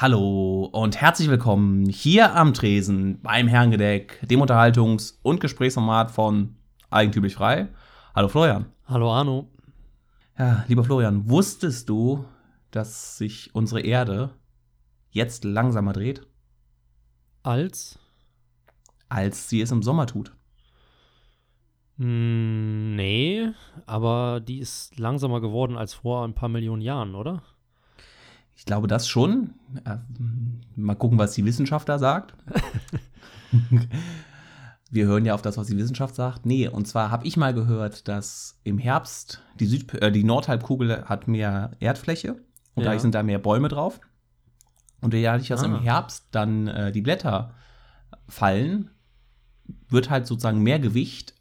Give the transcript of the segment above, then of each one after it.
Hallo und herzlich willkommen hier am Tresen beim Herrengedeck, dem Unterhaltungs- und Gesprächsformat von Eigentümlich Frei. Hallo Florian. Hallo Arno. Ja, lieber Florian, wusstest du, dass sich unsere Erde jetzt langsamer dreht, Als? als sie es im Sommer tut? Hm, nee, aber die ist langsamer geworden als vor ein paar Millionen Jahren, oder? Ich glaube das schon. Äh, Mal gucken, was die Wissenschaft da sagt. Wir hören ja auf das, was die Wissenschaft sagt. Nee, und zwar habe ich mal gehört, dass im Herbst die, Süd äh, die Nordhalbkugel hat mehr Erdfläche und Ja. dadurch sind da mehr Bäume drauf. Und dadurch, dass Ah. im Herbst dann äh, die Blätter fallen, wird halt sozusagen mehr Gewicht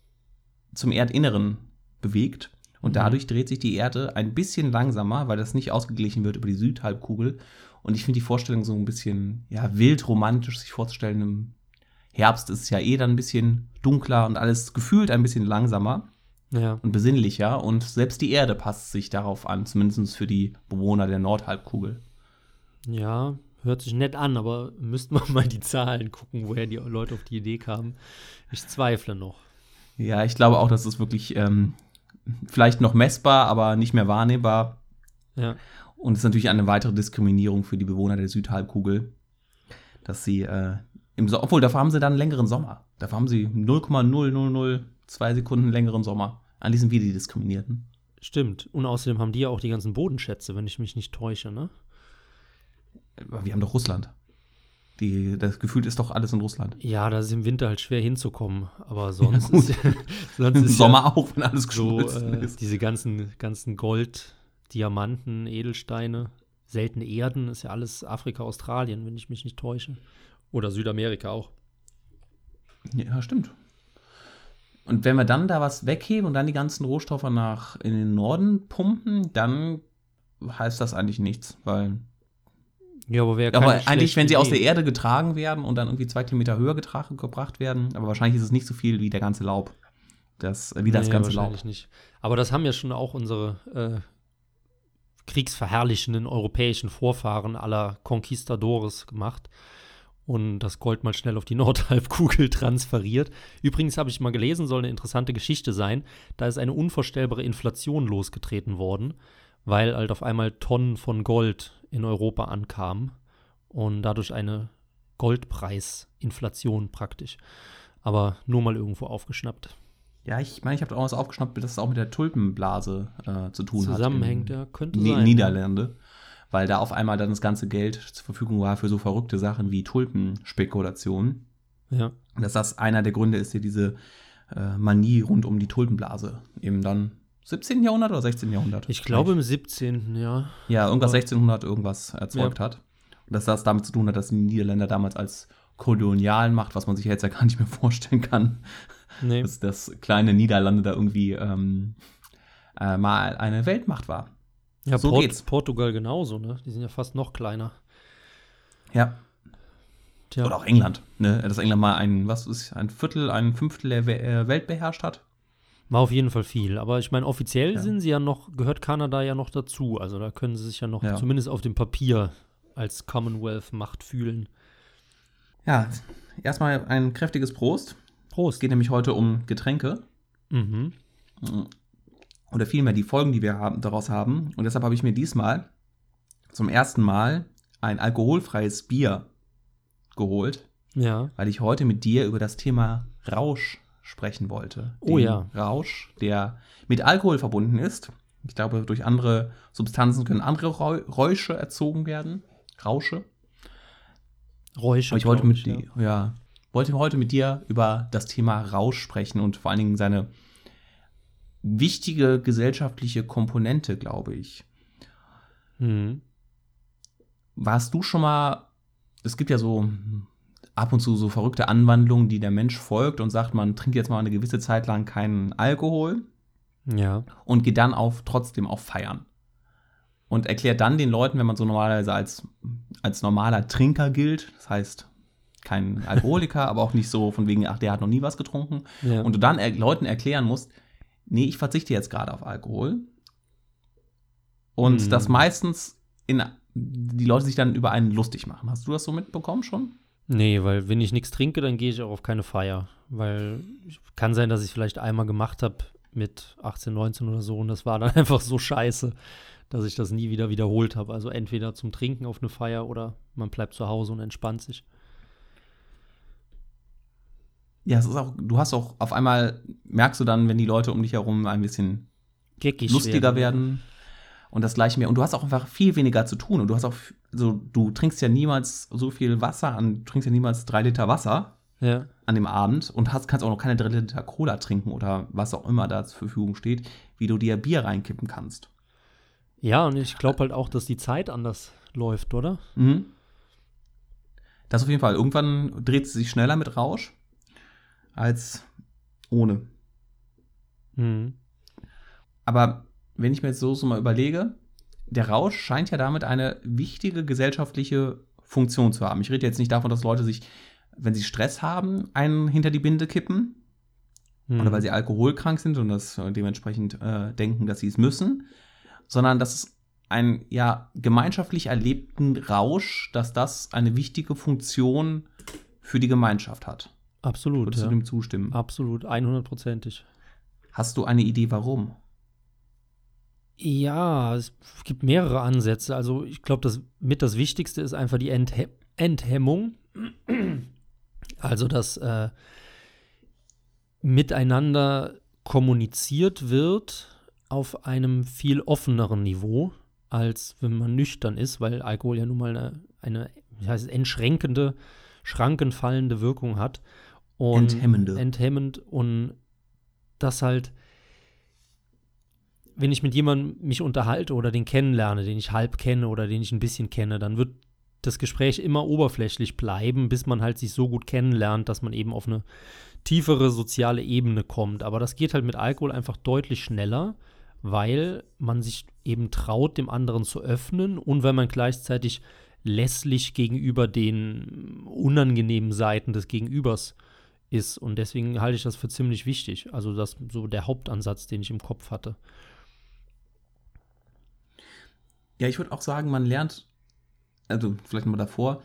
zum Erdinneren bewegt. Und Mhm. dadurch dreht sich die Erde ein bisschen langsamer, weil das nicht ausgeglichen wird über die Südhalbkugel. Und ich finde die Vorstellung so ein bisschen ja, wild romantisch sich vorzustellen. Im Herbst ist es ja eh dann ein bisschen dunkler und alles gefühlt ein bisschen langsamer Ja. und besinnlicher. Und selbst die Erde passt sich darauf an, zumindest für die Bewohner der Nordhalbkugel. Ja, hört sich nett an, aber müssten wir mal die Zahlen gucken, woher die Leute auf die Idee kamen. Ich zweifle noch. Ja, ich glaube auch, das ist wirklich ähm, vielleicht noch messbar, aber nicht mehr wahrnehmbar. Ja. Und es ist natürlich eine weitere Diskriminierung für die Bewohner der Südhalbkugel, dass sie äh, im so obwohl dafür haben sie dann einen längeren Sommer. Dafür haben sie 0,0002 Sekunden längeren Sommer. Eigentlich sind wir die Diskriminierten. Stimmt. Und außerdem haben die ja auch die ganzen Bodenschätze, wenn ich mich nicht täusche, ne? Aber wir haben doch Russland. Die, das Gefühl ist doch alles in Russland. Ja, da ist im Winter halt schwer hinzukommen. Aber sonst gut. ist, sonst Im ist Sommer auch, wenn alles ja so geschmolzen äh, ist. diese ganzen, ganzen Gold, Diamanten, Edelsteine, seltene Erden, ist ja alles Afrika, Australien, wenn ich mich nicht täusche. Oder Südamerika auch. Ja, stimmt. Und wenn wir dann da was wegheben und dann die ganzen Rohstoffe nach in den Norden pumpen, dann heißt das eigentlich nichts, weil Ja, aber wäre aber eigentlich, wenn sie schlechte aus der Idee. Erde getragen werden und dann irgendwie zwei Kilometer höher getragen, gebracht werden, aber wahrscheinlich ist es nicht so viel wie der ganze Laub. Das, äh, wie das Nee, ganze Laub. wahrscheinlich nicht. Aber das haben ja schon auch unsere äh, kriegsverherrlichenden europäischen Vorfahren aller Conquistadores gemacht und das Gold mal schnell auf die Nordhalbkugel transferiert. Übrigens habe ich mal gelesen, soll eine interessante Geschichte sein. Da ist eine unvorstellbare Inflation losgetreten worden, weil halt auf einmal Tonnen von Gold in Europa ankamen und dadurch eine Goldpreisinflation praktisch. Aber nur mal irgendwo aufgeschnappt. Ja, ich meine, ich habe auch was aufgeschnappt, dass es auch mit der Tulpenblase äh, zu tun Zusammenhängt, hat. ja, könnte Ni sein. Niederlande. Weil da auf einmal dann das ganze Geld zur Verfügung war für so verrückte Sachen wie Tulpenspekulation. Ja. Und dass das einer der Gründe ist, der diese äh, Manie rund um die Tulpenblase eben dann 17. Jahrhundert oder 16. Jahrhundert? Ich glaube im 17. ja. Ja, irgendwas Aber- 1600 irgendwas erzeugt hat. Und dass das damit zu tun hat, dass die Niederländer damals als Kolonialmacht, was man sich jetzt ja gar nicht mehr vorstellen kann, Nee. dass das kleine Niederlande da irgendwie ähm, äh, mal eine Weltmacht war. Ja, so Port geht's. Portugal genauso, ne? Die sind ja fast noch kleiner. Ja. Tja. Oder auch England, ne? Dass England mal ein, was ist, ein Viertel, ein Fünftel der äh, Welt beherrscht hat. War auf jeden Fall viel. Aber ich meine, offiziell Ja. sind sie ja noch, gehört Kanada ja noch dazu. Also da können sie sich ja noch Ja. zumindest auf dem Papier als Commonwealth-Macht fühlen. Ja, erstmal ein kräftiges Prost. Es Prost. geht nämlich heute um Getränke. Mhm. oder vielmehr die Folgen, die wir haben, daraus haben. Und deshalb habe ich mir diesmal zum ersten Mal ein alkoholfreies Bier geholt, Ja. weil ich heute mit dir über das Thema Rausch sprechen wollte. Oh Den ja. Rausch, der mit Alkohol verbunden ist. Ich glaube, durch andere Substanzen können andere Räusche erzogen werden. Rausche. Räusche. Aber ich wollte mit dir, ja. wollte heute mit dir über das Thema Rausch sprechen und vor allen Dingen seine wichtige gesellschaftliche Komponente, glaube ich. Mhm. Warst du schon mal, es gibt ja so ab und zu so verrückte Anwandlungen, die der Mensch folgt und sagt, man trinkt jetzt mal eine gewisse Zeit lang keinen Alkohol Ja. und geht dann auf trotzdem auf Feiern. Und erklärt dann den Leuten, wenn man so normalerweise als, als normaler Trinker gilt, das heißt kein Alkoholiker, aber auch nicht so von wegen, ach, der hat noch nie was getrunken, ja. und du dann er Leuten erklären musst, nee, ich verzichte jetzt gerade auf Alkohol. Und Mhm. das meistens in die Leute sich dann über einen lustig machen. Hast du das so mitbekommen schon? Nee, weil wenn ich nichts trinke, dann gehe ich auch auf keine Feier. Weil kann sein, dass ich vielleicht einmal gemacht habe mit 18, 19 oder so und das war dann einfach so scheiße, dass ich das nie wieder wiederholt habe. Also entweder zum Trinken auf eine Feier oder man bleibt zu Hause und entspannt sich. Ja, es ist auch, du hast auch auf einmal, merkst du dann, wenn die Leute um dich herum ein bisschen Geckig lustiger werden. Und das gleiche mehr. Und du hast auch einfach viel weniger zu tun. Und du hast auch, so, du trinkst ja niemals so viel Wasser an, du trinkst ja niemals drei Liter Wasser Ja. an dem Abend und hast, kannst auch noch keine drei Liter Cola trinken oder was auch immer da zur Verfügung steht, wie du dir Bier reinkippen kannst. Ja, und ich glaube halt auch, dass die Zeit anders läuft, oder? Mhm. Das auf jeden Fall. Irgendwann dreht sie sich schneller mit Rausch als ohne. Mhm. Aber wenn ich mir jetzt so, so mal überlege, der Rausch scheint ja damit eine wichtige gesellschaftliche Funktion zu haben. Ich rede jetzt nicht davon, dass Leute sich, wenn sie Stress haben, einen hinter die Binde kippen Mhm. oder weil sie alkoholkrank sind und das dementsprechend äh, denken, dass sie es müssen, sondern dass es einen ja gemeinschaftlich erlebten Rausch, dass das eine wichtige Funktion für die Gemeinschaft hat. Absolut. Würdest Ja. du dem zustimmen? Absolut, 100%ig. Hast du eine Idee, warum? Ja, es gibt mehrere Ansätze. Also ich glaube, das mit das Wichtigste ist einfach die Enthe Enthemmung. Also, dass äh, miteinander kommuniziert wird auf einem viel offeneren Niveau, als wenn man nüchtern ist, weil Alkohol ja nun mal eine, eine wie heißt es, entschränkende, schrankenfallende Wirkung hat. Und Enthemmende. Enthemmend und das halt wenn ich mit jemandem mich unterhalte oder den kennenlerne, den ich halb kenne oder den ich ein bisschen kenne, dann wird das Gespräch immer oberflächlich bleiben, bis man halt sich so gut kennenlernt, dass man eben auf eine tiefere soziale Ebene kommt. Aber das geht halt mit Alkohol einfach deutlich schneller, weil man sich eben traut, dem anderen zu öffnen und weil man gleichzeitig lässlich gegenüber den unangenehmen Seiten des Gegenübers ist. Und deswegen halte ich das für ziemlich wichtig. Also das so der Hauptansatz, den ich im Kopf hatte. Ja, ich würde auch sagen, man lernt, also vielleicht mal davor,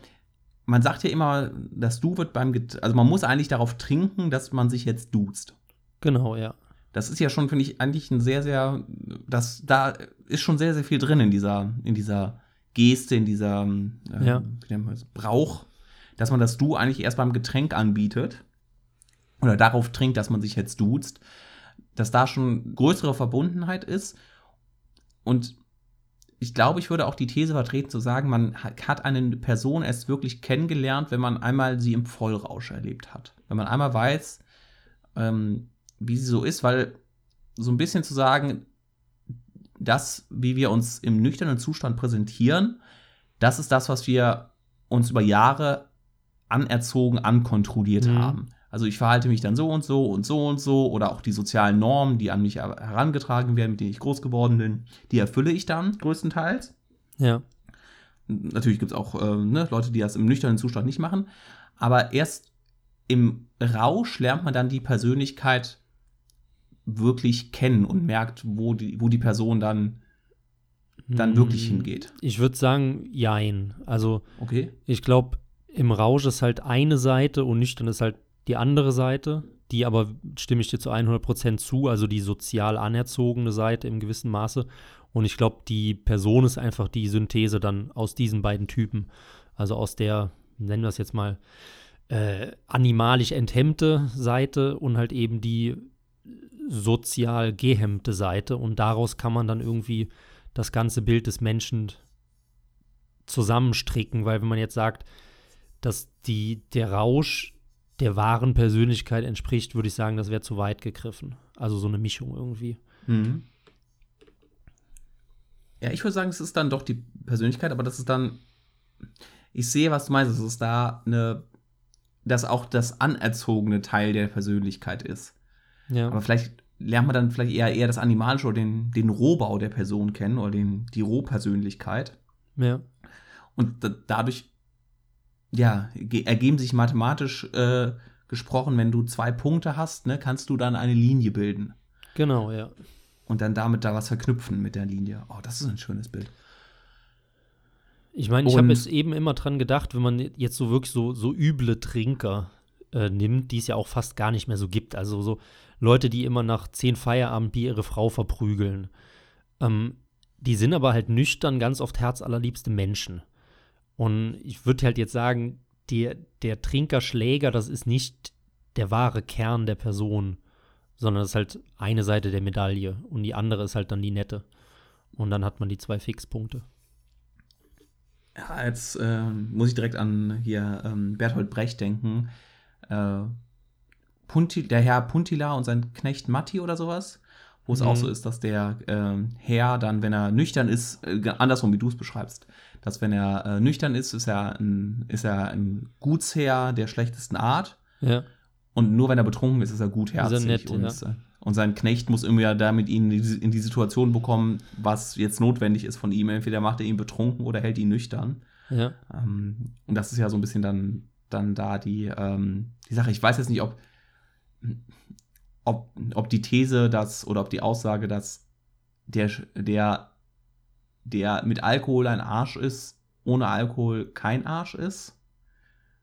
man sagt ja immer, das Du wird beim, Get also man muss eigentlich darauf trinken, dass man sich jetzt duzt. Genau, ja. Das ist ja schon, finde ich, eigentlich ein sehr, sehr, das, da ist schon sehr, sehr viel drin in dieser, in dieser Geste, in dieser äh, Ja. wie nennt man das, Brauch, dass man das Du eigentlich erst beim Getränk anbietet oder darauf trinkt, dass man sich jetzt duzt, dass da schon größere Verbundenheit ist und ich glaube, ich würde auch die These vertreten zu sagen, man hat eine Person erst wirklich kennengelernt, wenn man einmal sie im Vollrausch erlebt hat. Wenn man einmal weiß, ähm, wie sie so ist, weil so ein bisschen zu sagen, das, wie wir uns im nüchternen Zustand präsentieren, das ist das, was wir uns über Jahre anerzogen, ankontrolliert Mhm. haben. Also ich verhalte mich dann so und so und so und so oder auch die sozialen Normen, die an mich her- herangetragen werden, mit denen ich groß geworden bin, die erfülle ich dann größtenteils. Ja. Natürlich gibt es auch äh, ne, Leute, die das im nüchternen Zustand nicht machen. Aber erst im Rausch lernt man dann die Persönlichkeit wirklich kennen und merkt, wo die, wo die Person dann, dann wirklich Hm, hingeht. Ich würde sagen, jein. Also Okay? ich glaube, im Rausch ist halt eine Seite und nüchtern ist halt die andere Seite. Die aber stimme ich dir zu 100% zu, also die sozial anerzogene Seite im gewissen Maße. Und ich glaube, die Person ist einfach die Synthese dann aus diesen beiden Typen. Also aus der, nennen wir es jetzt mal, äh, animalisch enthemmte Seite und halt eben die sozial gehemmte Seite. Und daraus kann man dann irgendwie das ganze Bild des Menschen zusammenstricken, weil wenn man jetzt sagt, dass die, der Rausch der wahren Persönlichkeit entspricht, würde ich sagen, das wäre zu weit gegriffen. Also so eine Mischung irgendwie. Mhm. Ja, ich würde sagen, es ist dann doch die Persönlichkeit, aber das ist dann. Ich sehe, was du meinst. Es ist da eine. Dass auch das anerzogene Teil der Persönlichkeit ist. Ja. Aber vielleicht lernt man dann vielleicht eher, eher das Animalische oder den, den Rohbau der Person kennen oder den, die Rohpersönlichkeit. ja. Und da, dadurch, ja, ge- ergeben sich mathematisch äh, gesprochen, wenn du zwei Punkte hast, ne, kannst du dann eine Linie bilden. Genau, ja. Und dann damit da was verknüpfen mit der Linie. Oh, das ist ein schönes Bild. Ich meine, ich habe jetzt eben immer dran gedacht, wenn man jetzt so wirklich so, so üble Trinker äh, nimmt, die es ja auch fast gar nicht mehr so gibt. Also so Leute, die immer nach zehn Feierabendbier ihre Frau verprügeln. Ähm, die sind aber halt nüchtern ganz oft herzallerliebste Menschen. Und ich würde halt jetzt sagen, der, der Trinkerschläger, das ist nicht der wahre Kern der Person, sondern das ist halt eine Seite der Medaille und die andere ist halt dann die nette. Und dann hat man die zwei Fixpunkte. Ja, jetzt äh, muss ich direkt an hier ähm, Berthold Brecht denken. Äh, Punti, der Herr Puntila und sein Knecht Matti oder sowas, wo es mhm. auch so ist, dass der äh, Herr dann, wenn er nüchtern ist, äh, andersrum wie du es beschreibst, dass wenn er äh, nüchtern ist, ist er, ein, ist er ein Gutsherr der schlechtesten Art. Ja. Und nur wenn er betrunken ist, ist er gutherzig. Ist er nett, und, ja. Äh, und sein Knecht muss irgendwie damit ihn in die Situation bekommen, was jetzt notwendig ist von ihm. Entweder macht er ihn betrunken oder hält ihn nüchtern. Ja. Ähm, und das ist ja so ein bisschen dann, dann da die, ähm, die Sache. Ich weiß jetzt nicht, ob ob, ob die These, dass oder ob die Aussage, dass der, der, der mit Alkohol ein Arsch ist, ohne Alkohol kein Arsch ist,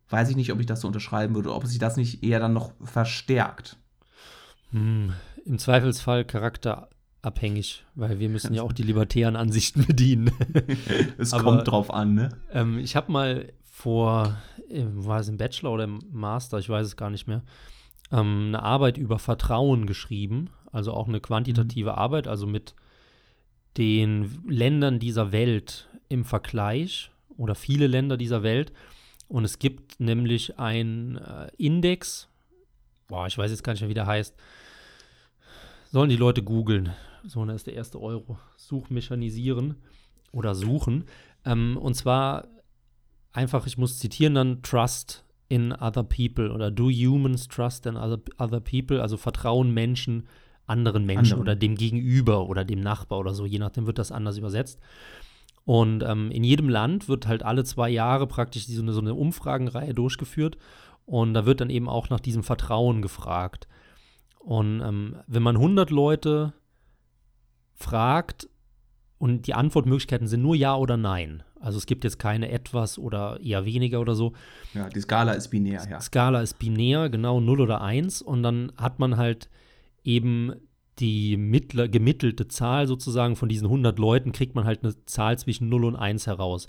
weiß ich nicht, ob ich das so unterschreiben würde, ob sich das nicht eher dann noch verstärkt. Hm, Im Zweifelsfall charakterabhängig, weil wir müssen ja auch die libertären Ansichten bedienen. es Aber, kommt drauf an, ne? Ähm, ich habe mal vor, äh, war es im Bachelor oder im Master, ich weiß es gar nicht mehr, ähm, eine Arbeit über Vertrauen geschrieben, also auch eine quantitative mhm. Arbeit, also mit den Ländern dieser Welt im Vergleich oder viele Länder dieser Welt. Und es gibt nämlich einen äh, Index, boah, ich weiß jetzt gar nicht mehr, wie der heißt. Sollen die Leute googeln. So, da ist der erste Euro. Suchmechanisieren oder suchen. Ähm, und zwar einfach, ich muss zitieren dann, Trust in other people oder do humans trust in other, other people, also vertrauen Menschen anderen Menschen Andere. oder dem Gegenüber oder dem Nachbar oder so, je nachdem wird das anders übersetzt. Und ähm, in jedem Land wird halt alle zwei Jahre praktisch so eine, so eine Umfragenreihe durchgeführt und da wird dann eben auch nach diesem Vertrauen gefragt. Und ähm, wenn man 100 Leute fragt und die Antwortmöglichkeiten sind nur Ja oder Nein, also es gibt jetzt keine etwas oder eher weniger oder so. Ja, die Skala ist binär, ja. Skala ist binär, genau 0 oder 1. Und dann hat man halt eben die mittler, gemittelte Zahl sozusagen von diesen 100 Leuten, kriegt man halt eine Zahl zwischen 0 und 1 heraus.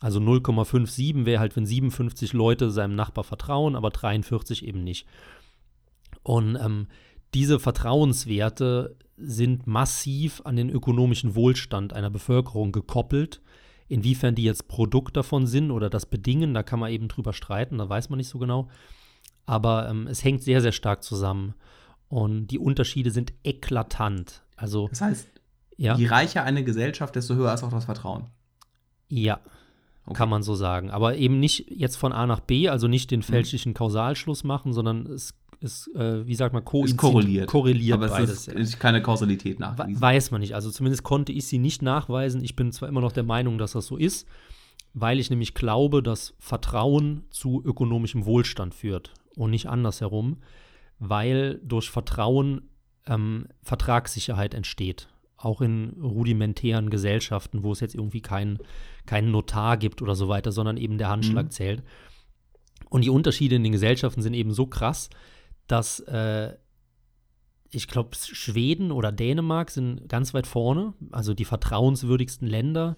Also 0,57 wäre halt, wenn 57 Leute seinem Nachbar vertrauen, aber 43 eben nicht. Und ähm, diese Vertrauenswerte sind massiv an den ökonomischen Wohlstand einer Bevölkerung gekoppelt. Inwiefern die jetzt Produkt davon sind oder das bedingen, da kann man eben drüber streiten, da weiß man nicht so genau. Aber ähm, es hängt sehr, sehr stark zusammen. Und die Unterschiede sind eklatant. Also, das heißt, ja? je reicher eine Gesellschaft, desto höher ist auch das Vertrauen. Ja, okay. kann man so sagen. Aber eben nicht jetzt von A nach B, also nicht den mhm. fälschlichen Kausalschluss machen, sondern es ist, äh, wie sagt man, ko ist korreliert. korreliert Aber beides. es ist, keine Kausalität nachgewiesen. Weiß man nicht. Also zumindest konnte ich sie nicht nachweisen. Ich bin zwar immer noch der Meinung, dass das so ist, weil ich nämlich glaube, dass Vertrauen zu ökonomischem Wohlstand führt und nicht andersherum, weil durch Vertrauen ähm, Vertragssicherheit entsteht. Auch in rudimentären Gesellschaften, wo es jetzt irgendwie keinen kein Notar gibt oder so weiter, sondern eben der Handschlag mhm. zählt. Und die Unterschiede in den Gesellschaften sind eben so krass, dass äh, ich glaube, Schweden oder Dänemark sind ganz weit vorne, also die vertrauenswürdigsten Länder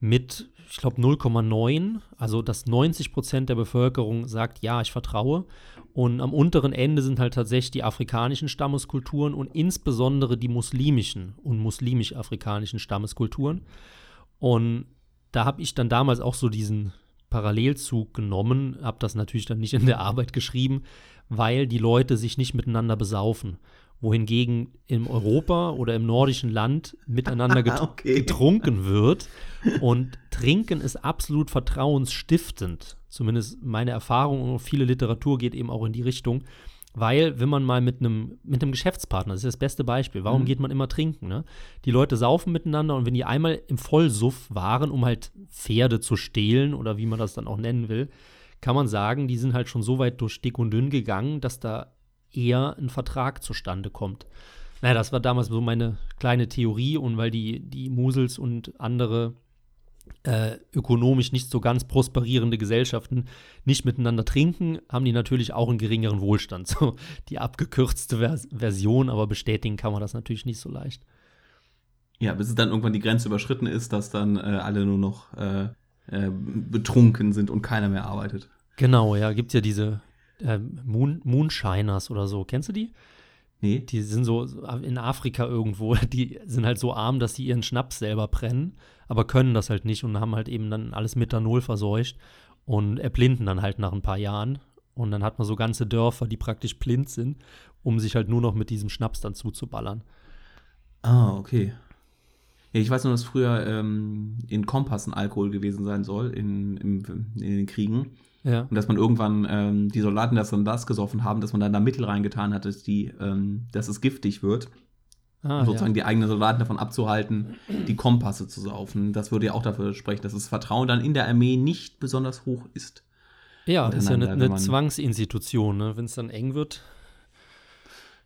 mit, ich glaube, 0,9, also dass 90 Prozent der Bevölkerung sagt, ja, ich vertraue. Und am unteren Ende sind halt tatsächlich die afrikanischen Stammeskulturen und insbesondere die muslimischen und muslimisch-afrikanischen Stammeskulturen. Und da habe ich dann damals auch so diesen Parallelzug genommen, habe das natürlich dann nicht in der Arbeit geschrieben, weil die Leute sich nicht miteinander besaufen. Wohingegen in Europa oder im nordischen Land miteinander get okay. getrunken wird. Und Trinken ist absolut vertrauensstiftend. Zumindest meine Erfahrung und viele Literatur geht eben auch in die Richtung. Weil, wenn man mal mit einem mit einem Geschäftspartner, das ist das beste Beispiel, warum mhm. geht man immer trinken? Ne? Die Leute saufen miteinander und wenn die einmal im Vollsuff waren, um halt Pferde zu stehlen oder wie man das dann auch nennen will, kann man sagen, die sind halt schon so weit durch dick und dünn gegangen, dass da eher ein Vertrag zustande kommt. Naja, das war damals so meine kleine Theorie und weil die, die Musels und andere äh, ökonomisch nicht so ganz prosperierende Gesellschaften nicht miteinander trinken, haben die natürlich auch einen geringeren Wohlstand. So die abgekürzte Vers Version, aber bestätigen kann man das natürlich nicht so leicht. Ja, bis es dann irgendwann die Grenze überschritten ist, dass dann äh, alle nur noch äh, äh betrunken sind und keiner mehr arbeitet. Genau, ja, gibt es ja diese äh, Moon Moonshiners oder so. Kennst du die? Nee. Die sind so in Afrika irgendwo, die sind halt so arm, dass sie ihren Schnaps selber brennen, aber können das halt nicht und haben halt eben dann alles Methanol verseucht und erblinden dann halt nach ein paar Jahren. Und dann hat man so ganze Dörfer, die praktisch blind sind, um sich halt nur noch mit diesem Schnaps dann zuzuballern. Ah, okay. Ja, ich weiß nur, dass früher ähm, in Kompassen Alkohol gewesen sein soll, in, in, in den Kriegen. Ja. Und dass man irgendwann ähm, die Soldaten das dann das gesoffen haben, dass man dann da Mittel reingetan hat, dass, die, ähm, dass es giftig wird. Ah, sozusagen ja. die eigenen Soldaten davon abzuhalten, die Kompasse zu saufen. Das würde ja auch dafür sprechen, dass das Vertrauen dann in der Armee nicht besonders hoch ist. Ja, das ist ja eine, eine Zwangsinstitution, ne? wenn es dann eng wird.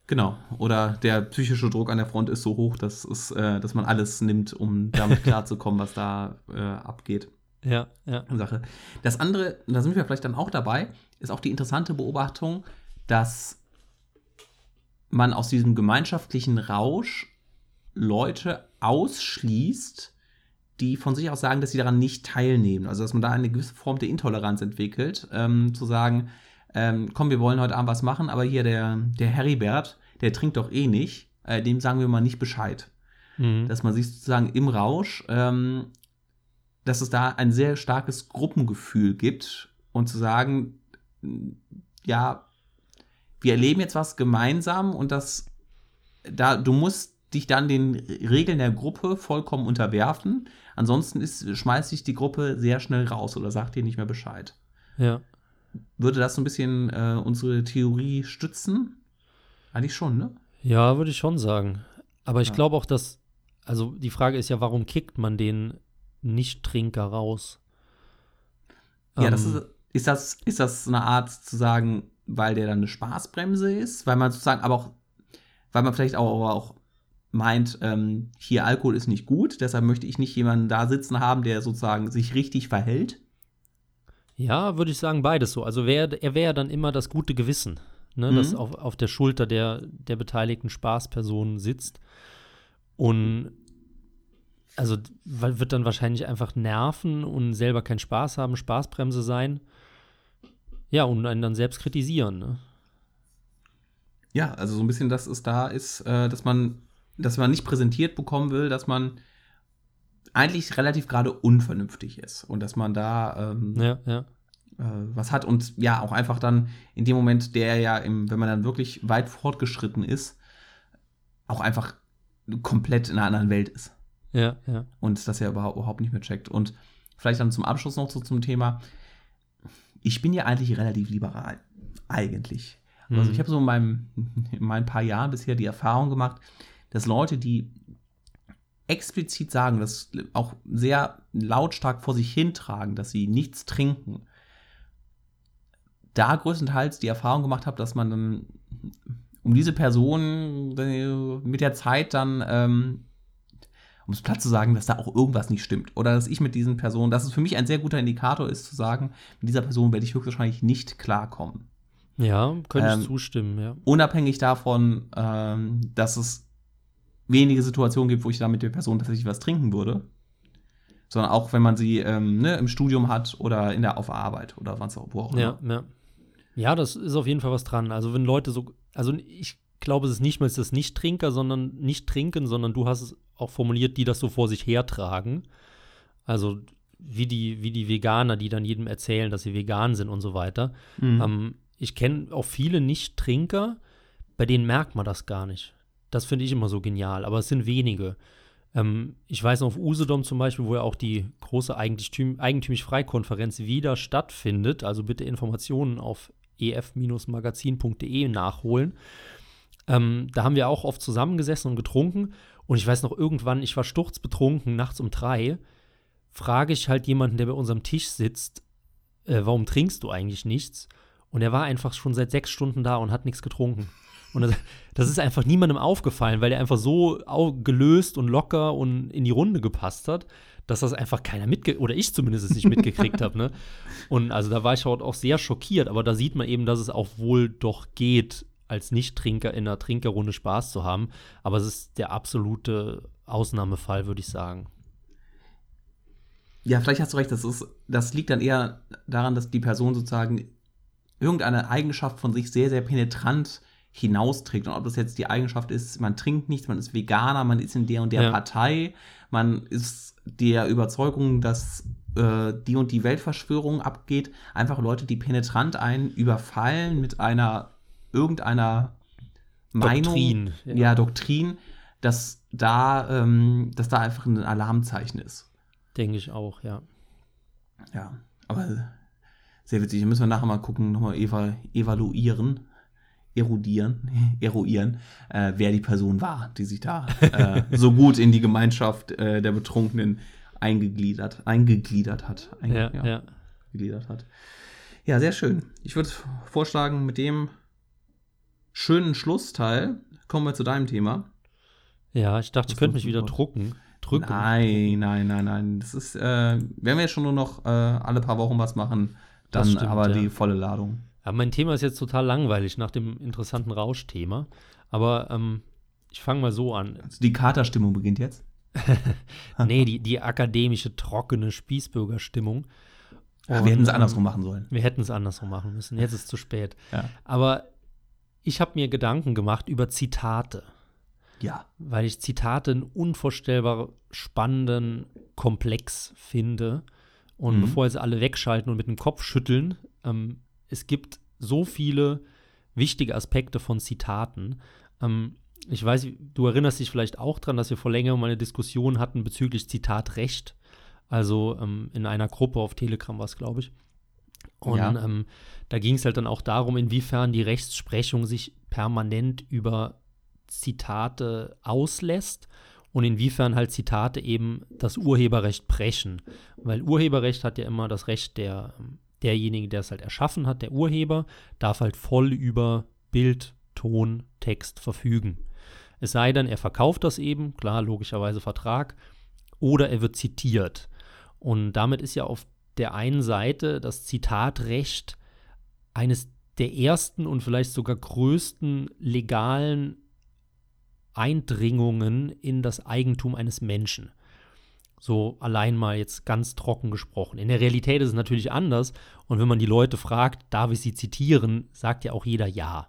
Genau. Oder der psychische Druck an der Front ist so hoch, dass, es, äh, dass man alles nimmt, um damit klarzukommen, was da äh, abgeht. Ja, ja. Sache. Das andere, da sind wir vielleicht dann auch dabei, ist auch die interessante Beobachtung, dass man aus diesem gemeinschaftlichen Rausch Leute ausschließt, die von sich aus sagen, dass sie daran nicht teilnehmen. Also dass man da eine gewisse Form der Intoleranz entwickelt, ähm, zu sagen, ähm, komm, wir wollen heute Abend was machen, aber hier der, der Heribert, der trinkt doch eh nicht, äh, dem sagen wir mal nicht Bescheid. Mhm. Dass man sich sozusagen im Rausch ähm, dass es da ein sehr starkes Gruppengefühl gibt und zu sagen, ja, wir erleben jetzt was gemeinsam und das, da, du musst dich dann den Regeln der Gruppe vollkommen unterwerfen. Ansonsten ist, schmeißt sich die Gruppe sehr schnell raus oder sagt dir nicht mehr Bescheid. Ja. Würde das so ein bisschen äh, unsere Theorie stützen? Eigentlich schon, ne? Ja, würde ich schon sagen. Aber ich ja. glaube auch, dass, also die Frage ist ja, warum kickt man den Nicht-Trinker raus. Ja, ähm, das ist, ist, das, ist das eine Art zu sagen, weil der dann eine Spaßbremse ist? Weil man sozusagen, aber auch, weil man vielleicht auch, auch meint, ähm, hier Alkohol ist nicht gut, deshalb möchte ich nicht jemanden da sitzen haben, der sozusagen sich richtig verhält? Ja, würde ich sagen, beides so. Also wär, er wäre dann immer das gute Gewissen, ne, mhm. das auf, auf der Schulter der, der beteiligten Spaßpersonen sitzt. Und also wird dann wahrscheinlich einfach nerven und selber keinen Spaß haben, Spaßbremse sein. Ja, und einen dann selbst kritisieren. Ne? Ja, also so ein bisschen, dass es da ist, äh, dass man, dass man nicht präsentiert bekommen will, dass man eigentlich relativ gerade unvernünftig ist und dass man da ähm, ja, ja. Äh, was hat und ja auch einfach dann in dem Moment, der ja, im, wenn man dann wirklich weit fortgeschritten ist, auch einfach komplett in einer anderen Welt ist. Ja, ja. Und das ja überhaupt, überhaupt nicht mehr checkt. Und vielleicht dann zum Abschluss noch so zum Thema. Ich bin ja eigentlich relativ liberal. Eigentlich. Mhm. Also ich habe so in, meinem, in meinen paar Jahren bisher die Erfahrung gemacht, dass Leute, die explizit sagen, das auch sehr lautstark vor sich hintragen, dass sie nichts trinken, da größtenteils die Erfahrung gemacht habe, dass man dann um diese Person mit der Zeit dann ähm, um es platt zu sagen, dass da auch irgendwas nicht stimmt. Oder dass ich mit diesen Personen, dass es für mich ein sehr guter Indikator ist, zu sagen, mit dieser Person werde ich höchstwahrscheinlich nicht klarkommen. Ja, könnte ähm, ich zustimmen, ja. Unabhängig davon, ähm, dass es wenige Situationen gibt, wo ich da mit der Person tatsächlich was trinken würde. Sondern auch, wenn man sie ähm, ne, im Studium hat oder in der, auf Arbeit oder was auch, wo auch immer. Ja, ja. Ja, das ist auf jeden Fall was dran. Also, wenn Leute so, also ich glaube, es ist nicht mal das Nicht-Trinker, sondern nicht trinken, sondern du hast es auch formuliert, die das so vor sich hertragen. Also wie die, wie die Veganer, die dann jedem erzählen, dass sie vegan sind und so weiter. Mhm. Ähm, ich kenne auch viele Nicht-Trinker, bei denen merkt man das gar nicht. Das finde ich immer so genial, aber es sind wenige. Ähm, ich weiß noch auf Usedom zum Beispiel, wo ja auch die große Eigentümlich-Frei-Konferenz wieder stattfindet. Also bitte Informationen auf ef-magazin.de nachholen. Ähm, da haben wir auch oft zusammengesessen und getrunken. Und ich weiß noch, irgendwann, ich war sturzbetrunken, nachts um drei, frage ich halt jemanden, der bei unserem Tisch sitzt, äh, warum trinkst du eigentlich nichts? Und er war einfach schon seit sechs Stunden da und hat nichts getrunken. Und das, das ist einfach niemandem aufgefallen, weil er einfach so gelöst und locker und in die Runde gepasst hat, dass das einfach keiner mitgekriegt, oder ich zumindest nicht mitgekriegt habe. Ne? Und also da war ich auch sehr schockiert, aber da sieht man eben, dass es auch wohl doch geht, als Nicht-Trinker in einer Trinkerrunde Spaß zu haben. Aber es ist der absolute Ausnahmefall, würde ich sagen. Ja, vielleicht hast du recht. Das, ist, das liegt dann eher daran, dass die Person sozusagen irgendeine Eigenschaft von sich sehr, sehr penetrant hinausträgt. Und ob das jetzt die Eigenschaft ist, man trinkt nichts, man ist Veganer, man ist in der und der ja. Partei, man ist der Überzeugung, dass äh, die und die Weltverschwörung abgeht. Einfach Leute, die penetrant einen überfallen mit einer irgendeiner Meinung, Doktrin, ja. ja, Doktrin, dass da, ähm, dass da einfach ein Alarmzeichen ist. Denke ich auch, ja. Ja, aber sehr witzig. Da müssen wir nachher mal gucken, nochmal eva evaluieren, erudieren, eruieren, äh, wer die Person war, die sich da äh, so gut in die Gemeinschaft äh, der Betrunkenen eingegliedert, eingegliedert hat. Einge ja, ja, ja. Gegliedert hat. Ja, sehr schön. Ich würde vorschlagen, mit dem schönen Schlussteil kommen wir zu deinem Thema. Ja, ich dachte, ich könnte mich wieder drucken drücken. Nein, nein, nein, nein. Das ist, äh, wenn wir jetzt schon nur noch äh, alle paar Wochen was machen, dann stimmt, aber ja. die volle Ladung. Ja, mein Thema ist jetzt total langweilig nach dem interessanten Rauschthema. Aber ähm, ich fange mal so an. Also die Katerstimmung beginnt jetzt? nee, die, die akademische, trockene Spießbürgerstimmung. Ja, wir hätten es andersrum machen sollen. Wir hätten es andersrum machen müssen. Jetzt ist es zu spät. Ja. Aber ich habe mir Gedanken gemacht über Zitate. Ja. Weil ich Zitate einen unvorstellbar spannenden Komplex finde. Und mhm. bevor jetzt alle wegschalten und mit dem Kopf schütteln, ähm, es gibt so viele wichtige Aspekte von Zitaten. Ähm, ich weiß, du erinnerst dich vielleicht auch daran, dass wir vor längerem eine Diskussion hatten bezüglich Zitatrecht. Also ähm, in einer Gruppe auf Telegram war es, glaube ich. Und ja. ähm, da ging es halt dann auch darum, inwiefern die Rechtsprechung sich permanent über Zitate auslässt und inwiefern halt Zitate eben das Urheberrecht brechen. Weil Urheberrecht hat ja immer das Recht der, derjenige, der es halt erschaffen hat, der Urheber, darf halt voll über Bild, Ton, Text verfügen. Es sei denn, er verkauft das eben, klar, logischerweise Vertrag, oder er wird zitiert. Und damit ist ja auf der einen Seite das Zitatrecht eines der ersten und vielleicht sogar größten legalen Eindringungen in das Eigentum eines Menschen. So allein mal jetzt ganz trocken gesprochen. In der Realität ist es natürlich anders. Und wenn man die Leute fragt, darf ich sie zitieren, sagt ja auch jeder ja.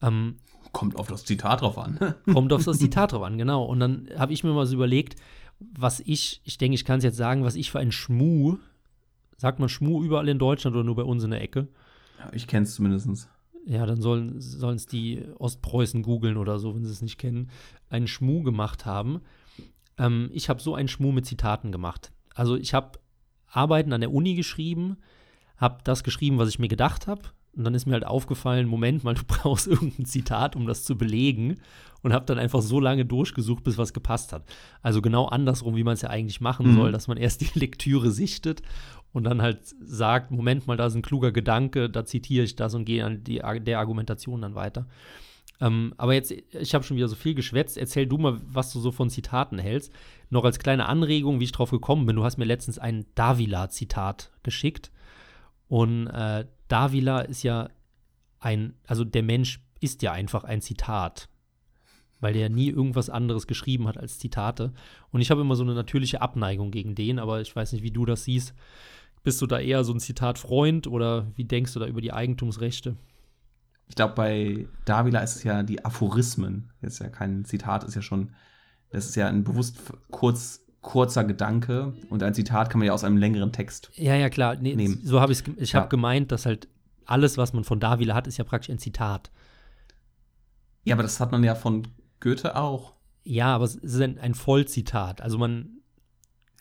Ähm, kommt auf das Zitat drauf an. kommt auf das Zitat drauf an, genau. Und dann habe ich mir mal so überlegt, was ich, ich denke, ich kann es jetzt sagen, was ich für ein Schmu, sagt man Schmu überall in Deutschland oder nur bei uns in der Ecke? Ja, ich kenne es zumindest ja, dann sollen es die Ostpreußen googeln oder so, wenn sie es nicht kennen, einen Schmuh gemacht haben. Ähm, ich habe so einen Schmuh mit Zitaten gemacht. Also ich habe Arbeiten an der Uni geschrieben, habe das geschrieben, was ich mir gedacht habe. Und dann ist mir halt aufgefallen, Moment mal, du brauchst irgendein Zitat, um das zu belegen. Und habe dann einfach so lange durchgesucht, bis was gepasst hat. Also genau andersrum, wie man es ja eigentlich machen mhm. soll, dass man erst die Lektüre sichtet und dann halt sagt, Moment mal, da ist ein kluger Gedanke, da zitiere ich das und gehe an die, der Argumentation dann weiter. Ähm, aber jetzt, ich habe schon wieder so viel geschwätzt. Erzähl du mal, was du so von Zitaten hältst. Noch als kleine Anregung, wie ich drauf gekommen bin. Du hast mir letztens ein Davila-Zitat geschickt. Und äh, Davila ist ja ein, also der Mensch ist ja einfach ein Zitat. Weil der nie irgendwas anderes geschrieben hat als Zitate. Und ich habe immer so eine natürliche Abneigung gegen den, aber ich weiß nicht, wie du das siehst. Bist du da eher so ein Zitatfreund oder wie denkst du da über die Eigentumsrechte? Ich glaube, bei Davila ist es ja die Aphorismen. Das ist ja kein Zitat, ist ja schon, das ist ja ein bewusst kurz, kurzer Gedanke und ein Zitat kann man ja aus einem längeren Text ja, ja, klar. Nee, nehmen. So habe ich es, ich habe gemeint, dass halt alles, was man von Davila hat, ist ja praktisch ein Zitat. Ja, aber das hat man ja von Goethe auch. Ja, aber es ist ein, ein Vollzitat. Also man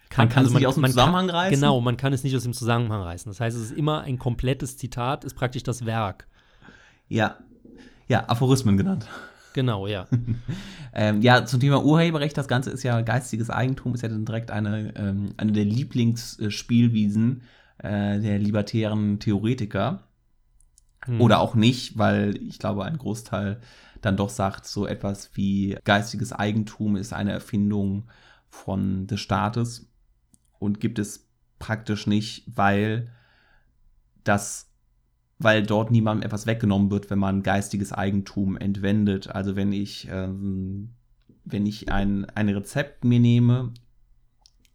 kann, man kann also es nicht aus dem Zusammenhang kann, reißen? Genau, man kann es nicht aus dem Zusammenhang reißen. Das heißt, es ist immer ein komplettes Zitat, ist praktisch das Werk. Ja, ja, Aphorismen genannt. Genau, ja. ähm, ja, zum Thema Urheberrecht, das Ganze ist ja geistiges Eigentum, ist ja dann direkt eine, ähm, eine der Lieblingsspielwiesen äh, der libertären Theoretiker. Hm. Oder auch nicht, weil ich glaube, ein Großteil dann doch sagt, so etwas wie geistiges Eigentum ist eine Erfindung von des Staates. und gibt es praktisch nicht, weil das, weil dort niemandem etwas weggenommen wird, wenn man geistiges Eigentum entwendet. Also wenn ich, ähm, wenn ich ein, ein Rezept mir nehme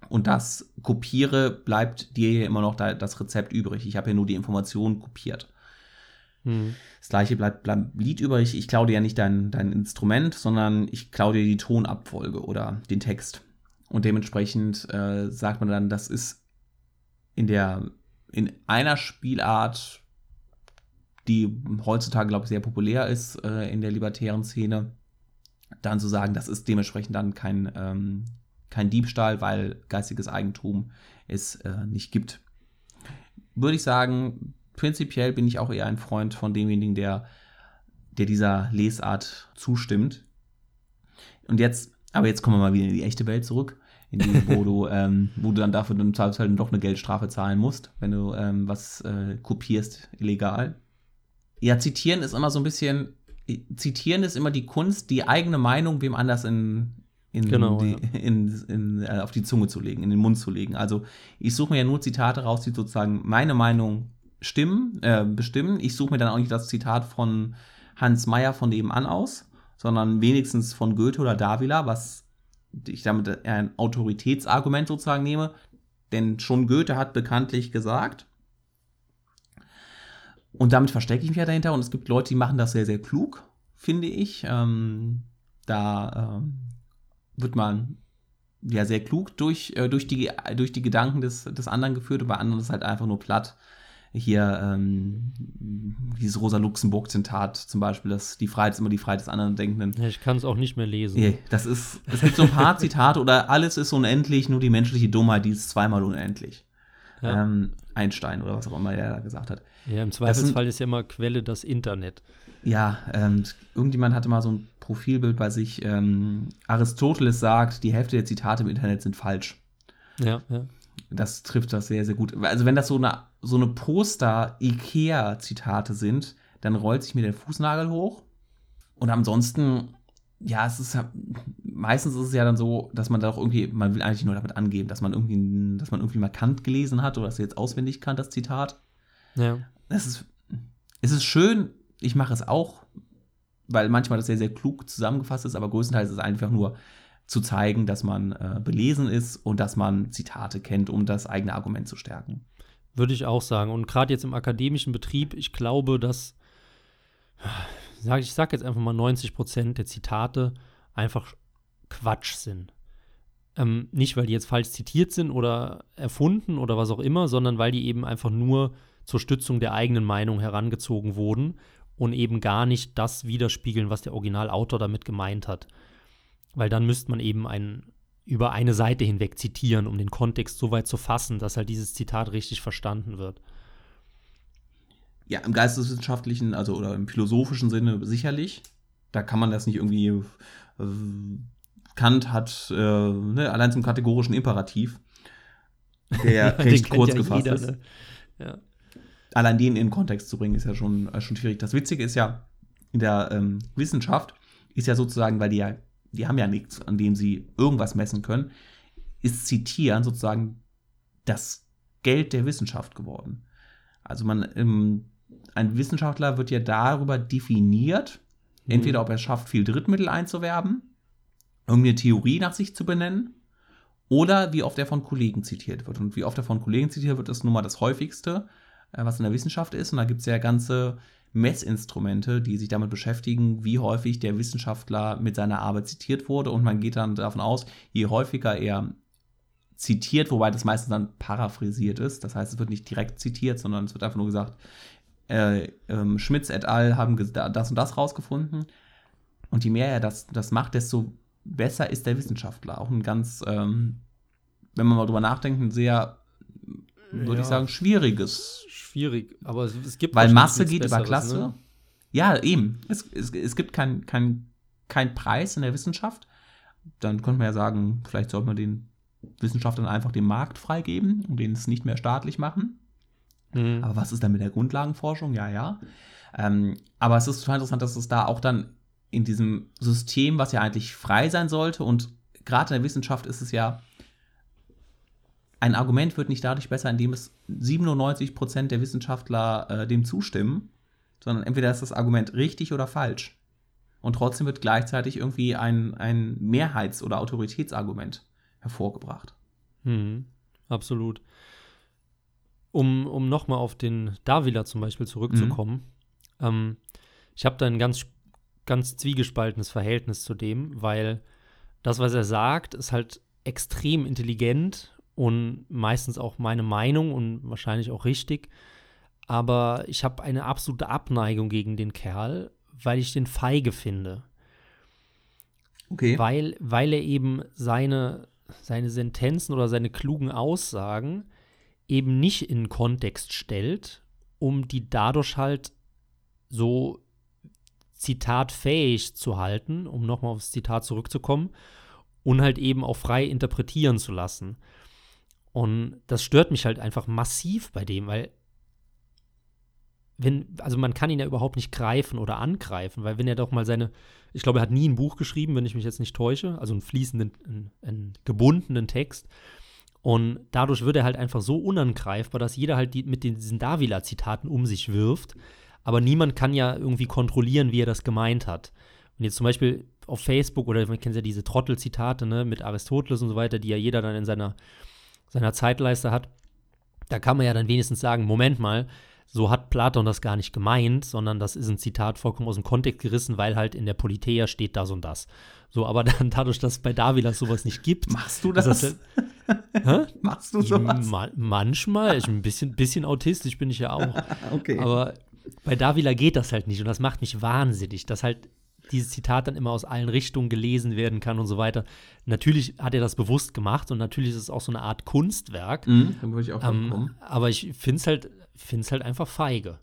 und das kopiere, bleibt dir hier immer noch da, das Rezept übrig. Ich habe ja nur die Informationen kopiert. Hm. Das gleiche bleibt, bleibt Lied übrig. Ich klaue dir ja nicht dein, dein Instrument, sondern ich klaue dir die Tonabfolge oder den Text. Und dementsprechend äh, sagt man dann, das ist in der in einer Spielart, die heutzutage, glaube ich, sehr populär ist äh, in der libertären Szene, dann zu sagen, das ist dementsprechend dann kein, ähm, kein Diebstahl, weil geistiges Eigentum es äh, nicht gibt. Würde ich sagen, prinzipiell bin ich auch eher ein Freund von demjenigen, der, der dieser Lesart zustimmt. Und jetzt, aber jetzt kommen wir mal wieder in die echte Welt zurück, in die, wo du, ähm, wo du dann dafür im Zweifelsfall doch eine Geldstrafe zahlen musst, wenn du ähm, was äh, kopierst, illegal. Ja, zitieren ist immer so ein bisschen, zitieren ist immer die Kunst, die eigene Meinung wem anders in, in, Genau, die, ja. in, in, äh, auf die Zunge zu legen, in den Mund zu legen. Also ich suche mir ja nur Zitate raus, die sozusagen meine Meinung stimmen, äh, bestimmen. Ich suche mir dann auch nicht das Zitat von Hans Meyer von nebenan aus, sondern wenigstens von Goethe oder Davila, was ich damit ein Autoritätsargument sozusagen nehme. Denn schon Goethe hat bekanntlich gesagt, und damit verstecke ich mich ja dahinter. Und es gibt Leute, die machen das sehr, sehr klug, finde ich. Ähm, da ähm, wird man ja sehr klug durch, äh, durch, die, durch die Gedanken des, des anderen geführt und bei anderen ist halt einfach nur platt. Hier ähm, dieses Rosa-Luxemburg-Zitat zum Beispiel, dass die Freiheit ist immer die Freiheit des anderen Denkenden. Ich kann es auch nicht mehr lesen. Nee, das ist, es gibt so ein paar Zitate oder alles ist unendlich, nur die menschliche Dummheit, die ist zweimal unendlich. Ja. Ähm, Einstein oder was auch immer er da gesagt hat. Ja, im Zweifelsfall ist ja immer Quelle das Internet. Ja, ähm, irgendjemand hatte mal so ein Profilbild bei sich. Ähm, Aristoteles sagt, die Hälfte der Zitate im Internet sind falsch. Ja, ja. Das trifft das sehr, sehr gut. Also wenn das so eine, so eine Poster-Ikea-Zitate sind, dann rollt sich mir der Fußnagel hoch. Und ansonsten, ja, es ist ja, meistens ist es ja dann so, dass man da auch irgendwie, man will eigentlich nur damit angeben, dass man irgendwie, dass man irgendwie mal Kant gelesen hat oder dass er jetzt auswendig kann, das Zitat. ja. Es ist, es ist schön, ich mache es auch, weil manchmal das sehr, sehr klug zusammengefasst ist, aber größtenteils ist es einfach nur zu zeigen, dass man äh, belesen ist und dass man Zitate kennt, um das eigene Argument zu stärken. Würde ich auch sagen. Und gerade jetzt im akademischen Betrieb, ich glaube, dass, sag, ich sage jetzt einfach mal 90 Prozent der Zitate einfach Quatsch sind. Ähm, nicht, weil die jetzt falsch zitiert sind oder erfunden oder was auch immer, sondern weil die eben einfach nur zur Stützung der eigenen Meinung herangezogen wurden und eben gar nicht das widerspiegeln, was der Originalautor damit gemeint hat. Weil dann müsste man eben ein, über eine Seite hinweg zitieren, um den Kontext so weit zu fassen, dass halt dieses Zitat richtig verstanden wird. Ja, im geisteswissenschaftlichen, also oder im philosophischen Sinne sicherlich. Da kann man das nicht irgendwie. Äh, Kant hat äh, ne, allein zum kategorischen Imperativ, der Den recht kurz ja gefasst jeder, ist. ne? Ja. allein den in den Kontext zu bringen, ist ja schon, äh, schon schwierig. Das Witzige ist ja, in der ähm, Wissenschaft ist ja sozusagen, weil die ja, die haben ja nichts, an dem sie irgendwas messen können, ist Zitieren sozusagen das Geld der Wissenschaft geworden. Also man, ähm, ein Wissenschaftler wird ja darüber definiert, Mhm. entweder ob er es schafft, viel Drittmittel einzuwerben, irgendeine Theorie nach sich zu benennen, oder wie oft er von Kollegen zitiert wird. Und wie oft er von Kollegen zitiert wird, ist nun mal das häufigste, äh, was in der Wissenschaft ist. Und da gibt es ja ganze Messinstrumente, die sich damit beschäftigen, wie häufig der Wissenschaftler mit seiner Arbeit zitiert wurde. Und man geht dann davon aus, je häufiger er zitiert, wobei das meistens dann paraphrasiert ist. Das heißt, es wird nicht direkt zitiert, sondern es wird einfach nur gesagt, äh, ähm, Schmitz et al. haben das und das rausgefunden. Und je mehr er das, das macht, desto besser ist der Wissenschaftler. Auch ein ganz, ähm, wenn man mal drüber nachdenkt, ein sehr, würde Ja. ich sagen, schwieriges. Schwierig, aber es, es gibt Weil Masse geht über Klasse. ne? Ja, eben. Es, es, es gibt keinen kein, kein Preis in der Wissenschaft. Dann könnte man ja sagen, vielleicht sollte man den Wissenschaftlern einfach den Markt freigeben und den es nicht mehr staatlich machen. Mhm. Aber was ist dann mit der Grundlagenforschung? Ja, ja. Ähm, aber es ist total interessant, dass es da auch dann in diesem System, was ja eigentlich frei sein sollte, und gerade in der Wissenschaft ist es ja ein Argument wird nicht dadurch besser, indem es 97% der Wissenschaftler äh, dem zustimmen, sondern entweder ist das Argument richtig oder falsch. Und trotzdem wird gleichzeitig irgendwie ein, ein Mehrheits- oder Autoritätsargument hervorgebracht. Mhm, absolut. Um, um nochmal auf den Davila zum Beispiel zurückzukommen, mhm. ähm, ich habe da ein ganz, ganz zwiegespaltenes Verhältnis zu dem, weil das, was er sagt, ist halt extrem intelligent und meistens auch meine Meinung und wahrscheinlich auch richtig. Aber ich habe eine absolute Abneigung gegen den Kerl, weil ich den feige finde. Okay. Weil, weil er eben seine, seine Sentenzen oder seine klugen Aussagen eben nicht in Kontext stellt, um die dadurch halt so zitatfähig zu halten, um nochmal aufs Zitat zurückzukommen, und halt eben auch frei interpretieren zu lassen. Und das stört mich halt einfach massiv bei dem, weil wenn, also man kann ihn ja überhaupt nicht greifen oder angreifen, weil wenn er doch mal seine, ich glaube, er hat nie ein Buch geschrieben, wenn ich mich jetzt nicht täusche, also einen fließenden, einen, einen gebundenen Text. Und dadurch wird er halt einfach so unangreifbar, dass jeder halt die, mit diesen Davila-Zitaten um sich wirft. Aber niemand kann ja irgendwie kontrollieren, wie er das gemeint hat. Und jetzt zum Beispiel auf Facebook oder man kennt ja diese Trottel-Zitate ne, mit Aristoteles und so weiter, die ja jeder dann in seiner, seiner Zeitleiste hat. Da kann man ja dann wenigstens sagen: Moment mal, so hat Platon das gar nicht gemeint, sondern das ist ein Zitat vollkommen aus dem Kontext gerissen, weil halt in der Politeia steht das und das. So, aber dann dadurch, dass es bei Davilas sowas nicht gibt. Machst du das? das Machst du sowas? Ma manchmal. Ich, ein bisschen, bisschen autistisch bin ich ja auch. okay. Aber bei Davila geht das halt nicht und das macht mich wahnsinnig, dass halt dieses Zitat dann immer aus allen Richtungen gelesen werden kann und so weiter. Natürlich hat er das bewusst gemacht und natürlich ist es auch so eine Art Kunstwerk. Mhm, dann würde ich auch ähm, Aber ich finde es halt, find's halt einfach feige.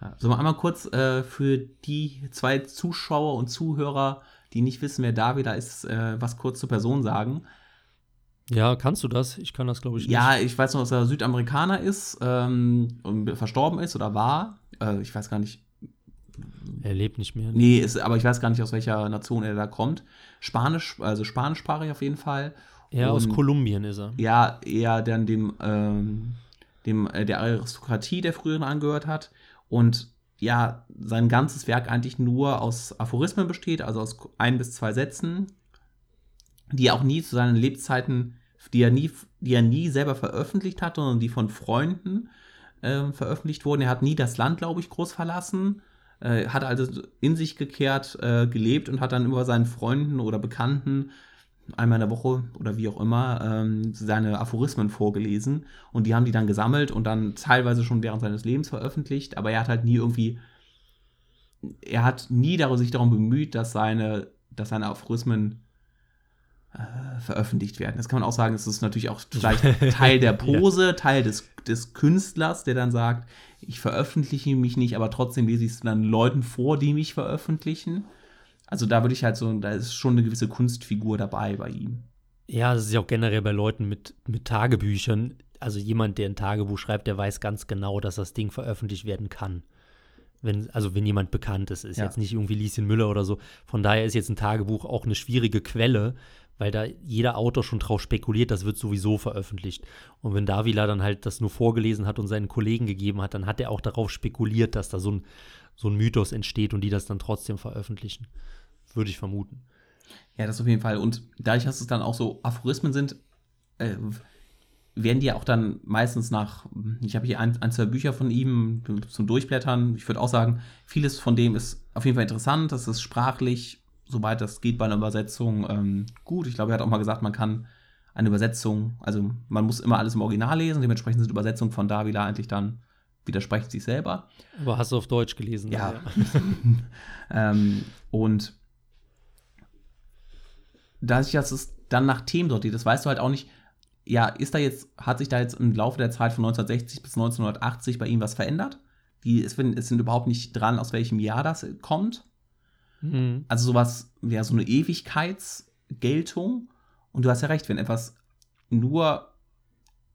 Ja, so, mal einmal kurz äh, für die zwei Zuschauer und Zuhörer, die nicht wissen, wer Davida ist, äh, was kurz zur Person sagen. Ja, kannst du das? Ich kann das, glaube ich, nicht. Ja, ich weiß noch, dass er Südamerikaner ist ähm, und verstorben ist oder war. Äh, ich weiß gar nicht, er lebt nicht mehr. Nee, ist, aber ich weiß gar nicht, aus welcher Nation er da kommt. Spanisch, also spanischsprachig auf jeden Fall. Ja, aus Kolumbien ist er. Ja, eher dann dem, ähm, dem äh, der Aristokratie der früheren angehört hat. Und ja, sein ganzes Werk eigentlich nur aus Aphorismen besteht, also aus ein bis zwei Sätzen, die er auch nie zu seinen Lebzeiten, die er nie, die er nie selber veröffentlicht hat, sondern die von Freunden äh, veröffentlicht wurden. Er hat nie das Land, glaube ich, groß verlassen äh, hat also in sich gekehrt äh, gelebt und hat dann über seinen Freunden oder Bekannten einmal in der Woche oder wie auch immer ähm, seine Aphorismen vorgelesen und die haben die dann gesammelt und dann teilweise schon während seines Lebens veröffentlicht, aber er hat halt nie irgendwie er hat nie sich darum bemüht, dass seine, dass seine Aphorismen äh, veröffentlicht werden. Das kann man auch sagen, es ist natürlich auch vielleicht Teil der Pose, ja. Teil des, des Künstlers, der dann sagt, ich veröffentliche mich nicht, aber trotzdem lese ich es dann Leuten vor, die mich veröffentlichen. Also da würde ich halt so, da ist schon eine gewisse Kunstfigur dabei bei ihm. Ja, das ist ja auch generell bei Leuten mit, mit Tagebüchern. Also jemand, der ein Tagebuch schreibt, der weiß ganz genau, dass das Ding veröffentlicht werden kann. Wenn, also wenn jemand bekannt ist, ist ja. jetzt nicht irgendwie Lieschen Müller oder so. Von daher ist jetzt ein Tagebuch auch eine schwierige Quelle, weil da jeder Autor schon drauf spekuliert, das wird sowieso veröffentlicht. Und wenn Davila dann halt das nur vorgelesen hat und seinen Kollegen gegeben hat, dann hat er auch darauf spekuliert, dass da so ein, so ein Mythos entsteht und die das dann trotzdem veröffentlichen. Würde ich vermuten. Ja, das auf jeden Fall. Und dadurch, dass es dann auch so Aphorismen sind, äh, werden die ja auch dann meistens nach, ich habe hier ein, ein, zwei Bücher von ihm zum Durchblättern. Ich würde auch sagen, vieles von dem ist auf jeden Fall interessant. Das ist sprachlich soweit das geht bei einer Übersetzung, ähm, gut. Ich glaube, er hat auch mal gesagt, man kann eine Übersetzung, also man muss immer alles im Original lesen, dementsprechend sind Übersetzungen von Davila eigentlich dann widersprechen sich selber. Aber hast du auf Deutsch gelesen? Ja. ja. ähm, und da ich das dann nach Themen sortiert, das weißt du halt auch nicht, ja, ist da jetzt, hat sich da jetzt im Laufe der Zeit von 1960 bis 1980 bei ihm was verändert? Die, es, es sind überhaupt nicht dran, aus welchem Jahr das kommt. Mhm. Also sowas, ja, so eine Ewigkeitsgeltung. Und du hast ja recht, wenn etwas nur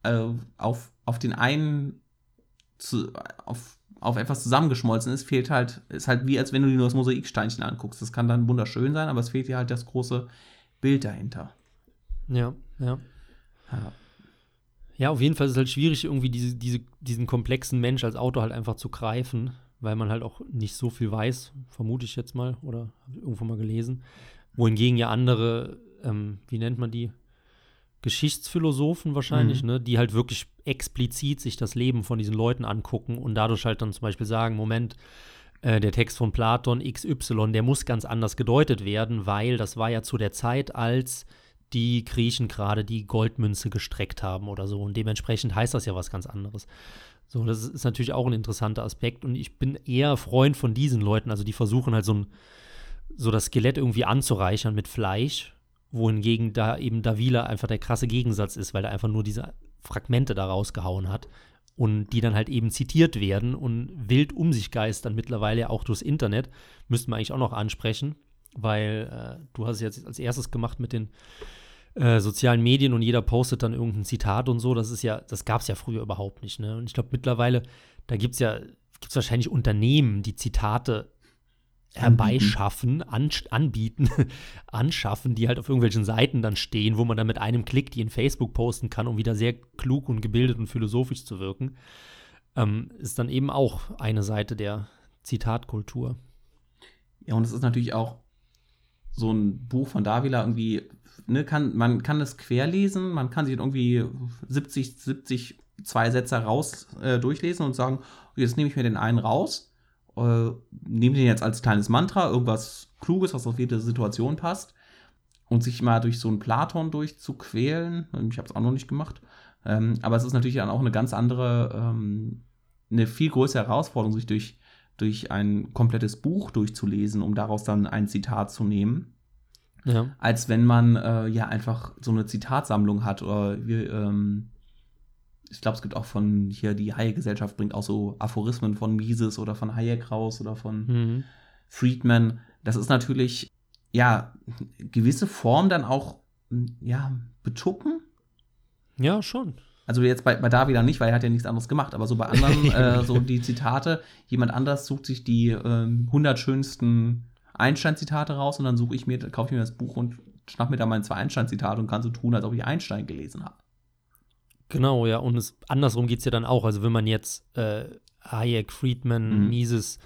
äh, auf, auf den einen zu, auf, auf etwas zusammengeschmolzen ist, fehlt halt, ist halt wie, als wenn du dir nur das Mosaiksteinchen anguckst. Das kann dann wunderschön sein, aber es fehlt dir halt das große Bild dahinter. Ja, ja. ja. Ja, auf jeden Fall ist es halt schwierig, irgendwie diese, diese, diesen komplexen Mensch als Autor halt einfach zu greifen, weil man halt auch nicht so viel weiß, vermute ich jetzt mal, oder habe ich irgendwo mal gelesen. Wohingegen ja andere, ähm, wie nennt man die? Geschichtsphilosophen wahrscheinlich, mhm. ne, die halt wirklich explizit sich das Leben von diesen Leuten angucken und dadurch halt dann zum Beispiel sagen, Moment, äh, der Text von Platon XY, der muss ganz anders gedeutet werden, weil das war ja zu der Zeit, als die Griechen gerade die Goldmünze gestreckt haben oder so. Und dementsprechend heißt das ja was ganz anderes. So, das ist natürlich auch ein interessanter Aspekt. Und ich bin eher Freund von diesen Leuten, also die versuchen halt so, ein, so das Skelett irgendwie anzureichern mit Fleisch, wohingegen da eben Davila einfach der krasse Gegensatz ist, weil er einfach nur diese Fragmente da rausgehauen hat und die dann halt eben zitiert werden und wild um sich geistern mittlerweile auch durchs Internet. Müssten wir eigentlich auch noch ansprechen, weil äh, du hast es jetzt als erstes gemacht mit den äh, sozialen Medien und jeder postet dann irgendein Zitat und so. Das ist ja, das gab es ja früher überhaupt nicht. Ne? Und ich glaube mittlerweile, da gibt es ja, gibt es wahrscheinlich Unternehmen, die Zitate herbeischaffen, an, anbieten, anschaffen, die halt auf irgendwelchen Seiten dann stehen, wo man dann mit einem Klick die in Facebook posten kann, um wieder sehr klug und gebildet und philosophisch zu wirken, ähm, ist dann eben auch eine Seite der Zitatkultur. Ja, und es ist natürlich auch so ein Buch von Davila irgendwie, ne, kann, man kann es querlesen, man kann sich irgendwie 70, 70 zwei Sätze raus äh, durchlesen und sagen, jetzt nehme ich mir den einen raus äh, nehme den jetzt als kleines Mantra, irgendwas Kluges, was auf jede Situation passt. Und sich mal durch so einen Platon durchzuquälen. Ich habe es auch noch nicht gemacht. Ähm, aber es ist natürlich dann auch eine ganz andere, ähm, eine viel größere Herausforderung, sich durch, durch ein komplettes Buch durchzulesen, um daraus dann ein Zitat zu nehmen. Ja. Als wenn man äh, ja einfach so eine Zitatsammlung hat oder wie, ähm, ich glaube, es gibt auch von hier die Hayek-Gesellschaft bringt auch so Aphorismen von Mises oder von Hayek raus oder von mhm. Friedman. Das ist natürlich, ja, gewisse Form dann auch, ja, betuppen. Ja, schon. Also jetzt bei, bei Davida nicht, weil er hat ja nichts anderes gemacht, aber so bei anderen, äh, so die Zitate, jemand anders sucht sich die äh, 100 schönsten Einstein-Zitate raus und dann suche ich mir, kaufe ich mir das Buch und schnapp mir da meine zwei Einstein-Zitate und kann so tun, als ob ich Einstein gelesen habe. Genau, ja. Und es, andersrum geht es ja dann auch. Also wenn man jetzt äh, Hayek, Friedman, mhm. Mises,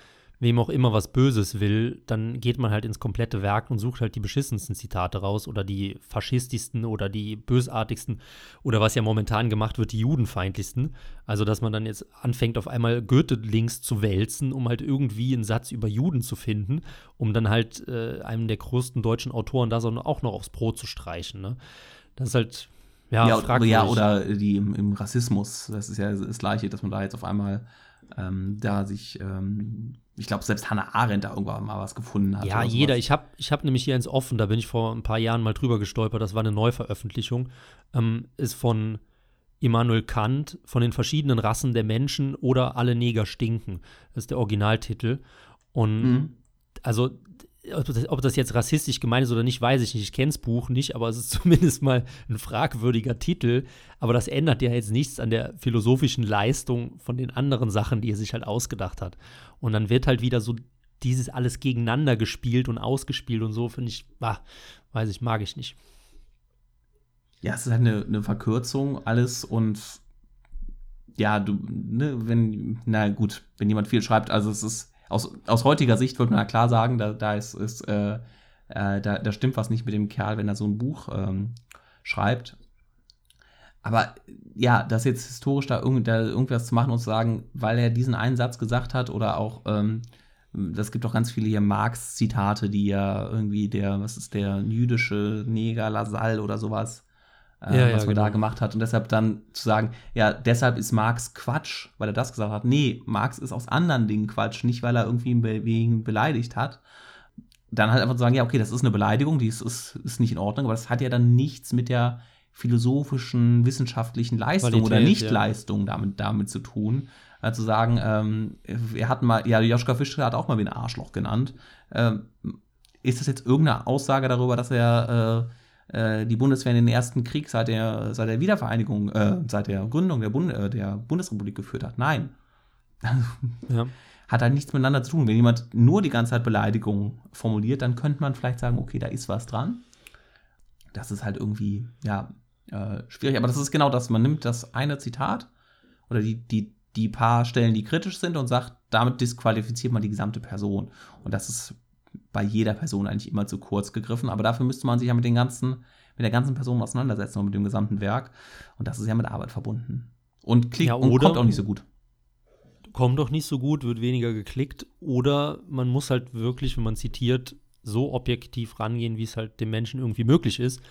wem auch immer was Böses will, dann geht man halt ins komplette Werk und sucht halt die beschissensten Zitate raus oder die faschistischsten oder die bösartigsten oder was ja momentan gemacht wird, die judenfeindlichsten. Also dass man dann jetzt anfängt, auf einmal Goethe-Links zu wälzen, um halt irgendwie einen Satz über Juden zu finden, um dann halt äh, einem der größten deutschen Autoren da auch noch aufs Brot zu streichen. Ne? Das ist halt ja, ja, ja oder die im, im, Rassismus. Das ist ja das Gleiche, dass man da jetzt auf einmal ähm, da sich, ähm, ich glaube, selbst Hannah Arendt da irgendwann mal was gefunden hat. Ja, jeder. Ich habe ich hab nämlich hier ins Offen, da bin ich vor ein paar Jahren mal drüber gestolpert, das war eine Neuveröffentlichung, ähm, ist von Immanuel Kant, von den verschiedenen Rassen der Menschen oder alle Neger stinken. Das ist der Originaltitel. Und mhm. also ob das jetzt rassistisch gemeint ist oder nicht, weiß ich nicht. Ich kenne das Buch nicht, aber es ist zumindest mal ein fragwürdiger Titel. Aber das ändert ja jetzt nichts an der philosophischen Leistung von den anderen Sachen, die er sich halt ausgedacht hat. Und dann wird halt wieder so dieses alles gegeneinander gespielt und ausgespielt und so, finde ich, bah, weiß ich, mag ich nicht. Ja, es ist halt eine, eine Verkürzung, alles und ja, du, ne, wenn, na gut, wenn jemand viel schreibt, also es ist aus, aus heutiger Sicht würde man ja klar sagen, da, da ist, ist äh, äh, da, da stimmt was nicht mit dem Kerl, wenn er so ein Buch ähm, schreibt. Aber ja, das jetzt historisch da, irgend, da, irgendwas zu machen und zu sagen, weil er diesen einen Satz gesagt hat oder auch, ähm, das gibt auch ganz viele hier Marx-Zitate, die ja irgendwie der, was ist der jüdische Neger Lassalle oder sowas äh, ja, was ja, man genau. da gemacht hat. Und deshalb dann zu sagen, ja, deshalb ist Marx Quatsch, weil er das gesagt hat. Nee, Marx ist aus anderen Dingen Quatsch, nicht weil er irgendwie wegen beleidigt hat. Dann halt einfach zu sagen, ja, okay, das ist eine Beleidigung, die ist, ist, ist nicht in Ordnung, aber das hat ja dann nichts mit der philosophischen, wissenschaftlichen Leistung Qualität, oder Nichtleistung ja. damit, damit zu tun. Äh, zu sagen, ähm, er hat mal, ja, Joschka Fischer hat auch mal wie ein Arschloch genannt. Ähm, ist das jetzt irgendeine Aussage darüber, dass er äh, äh, die Bundeswehr in den ersten Krieg seit der, seit der Wiedervereinigung, äh, seit der Gründung der, Bund, äh, der Bundesrepublik geführt hat. Nein. ja. Hat halt nichts miteinander zu tun. Wenn jemand nur die ganze Zeit Beleidigungen formuliert, dann könnte man vielleicht sagen, okay, da ist was dran. Das ist halt irgendwie, ja, äh, schwierig. Aber das ist genau das. Man nimmt das eine Zitat oder die, die, die paar Stellen, die kritisch sind und sagt, damit disqualifiziert man die gesamte Person. Und das ist bei jeder Person eigentlich immer zu kurz gegriffen. Aber dafür müsste man sich ja mit den ganzen, mit der ganzen Person auseinandersetzen und mit dem gesamten Werk. Und das ist ja mit Arbeit verbunden. Und klickt Ja, und kommt auch nicht so gut. kommt doch nicht so gut, wird weniger geklickt. Oder man muss halt wirklich, wenn man zitiert, so objektiv rangehen, wie es halt dem Menschen irgendwie möglich ist.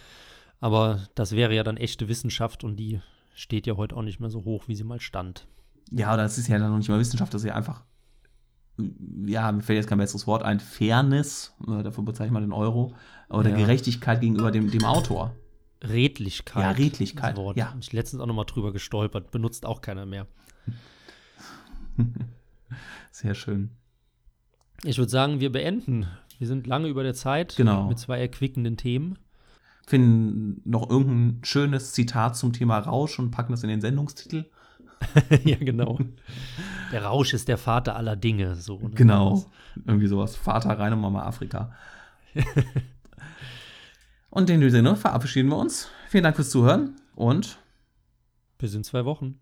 Aber das wäre ja dann echte Wissenschaft und die steht ja heute auch nicht mehr so hoch, wie sie mal stand. Ja, das ist ja dann noch nicht mal Wissenschaft, das ist ja einfach, ja, mir fällt jetzt kein besseres Wort ein, Fairness, äh, dafür bezeichne ich mal den Euro, oder Ja. Gerechtigkeit gegenüber dem, dem Autor. Redlichkeit. Ja, Redlichkeit, Wort. ja. Hab Ich letztens auch noch mal drüber gestolpert, benutzt auch keiner mehr. Sehr schön. Ich würde sagen, wir beenden. Wir sind lange über der Zeit Genau. mit zwei erquickenden Themen. Finden noch irgendein schönes Zitat zum Thema Rausch und packen das in den Sendungstitel. ja, genau. Der Rausch ist der Vater aller Dinge. So, ne? Genau. Irgendwie sowas. Vater rein und Mama Afrika. und in dem Sinne verabschieden wir uns. Vielen Dank fürs Zuhören und Bis in zwei Wochen.